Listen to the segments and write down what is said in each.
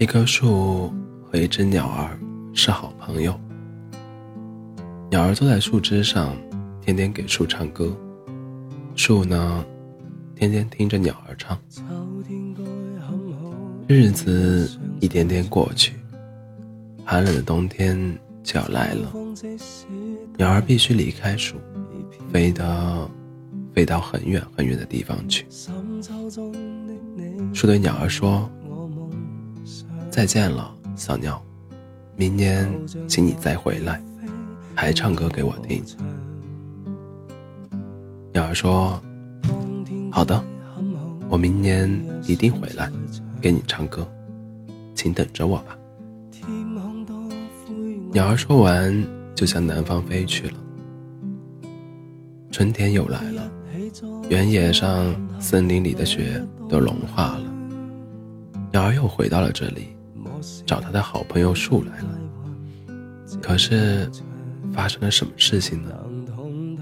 一棵树和一只鸟儿是好朋友。鸟儿坐在树枝上，天天给树唱歌。树呢，天天听着鸟儿唱。日子一点点过去，寒冷的冬天就要来了。鸟儿必须离开树，飞到飞到很远很远的地方去。树对鸟儿说。再见了，小鸟，明年请你再回来，还唱歌给我听。鸟儿说：“好的，我明年一定回来，给你唱歌，请等着我吧。”鸟儿说完，就向南方飞去了。春天又来了，原野上、森林里的雪都融化了，鸟儿又回到了这里。找他的好朋友树来了，可是发生了什么事情呢？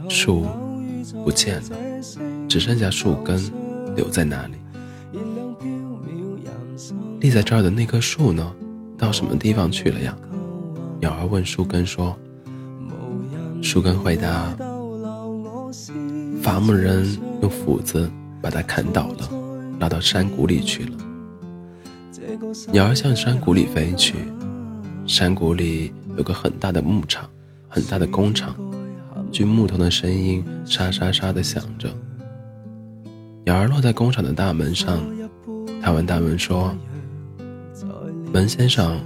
树不见了，只剩下树根留在那里。立在这儿的那棵树呢？到什么地方去了呀？鸟儿问树根说。树根回答：伐木人用斧子把它砍倒了，拉到山谷里去了。鸟儿向山谷里飞去，山谷里有个很大的牧场，很大的工厂，锯木头的声音沙沙沙地响着。鸟儿落在工厂的大门上，他问大门说：“门先生，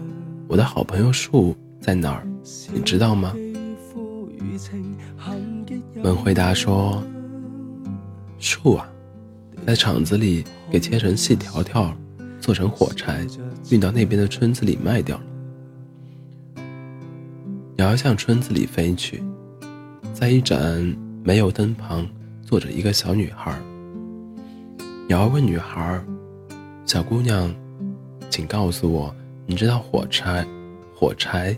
我的好朋友树在哪儿？你知道吗？”门回答说：“树啊，在厂子里给切成细条条。”做成火柴，运到那边的村子里卖掉了。鸟儿向村子里飞去，在一盏煤油灯旁坐着一个小女孩。鸟儿问女孩：“小姑娘，请告诉我，你知道火柴火柴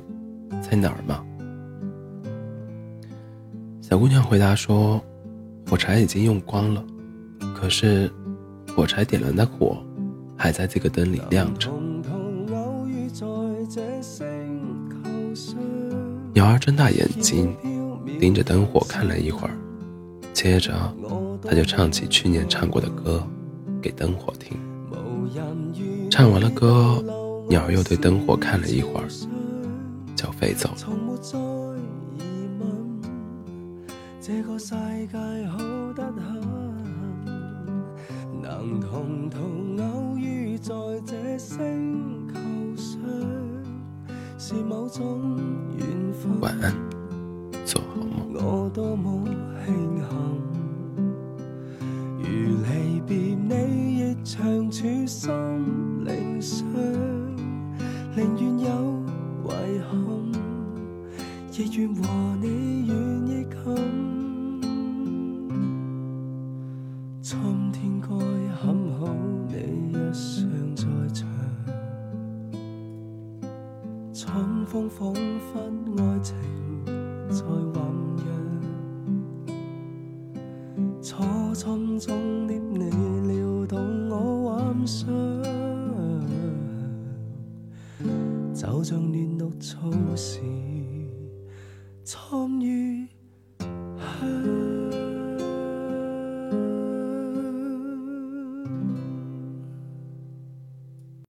在哪儿吗？”小姑娘回答说：“火柴已经用光了，可是火柴点燃的火。”还在这个灯里亮着。鸟儿睁大眼睛，盯着灯火看了一会儿，接着他就唱起去年唱过的歌给灯火听。唱完了歌，鸟儿又对灯火看了一会儿，就飞走了。能同途偶遇在这星球上，是某种缘分。晚安，做好梦。我多么庆幸，如离别你亦长处心灵上，宁愿有遗憾，亦愿风仿佛爱情在酝酿，初春中的你撩动我幻想，就像嫩绿草时参与。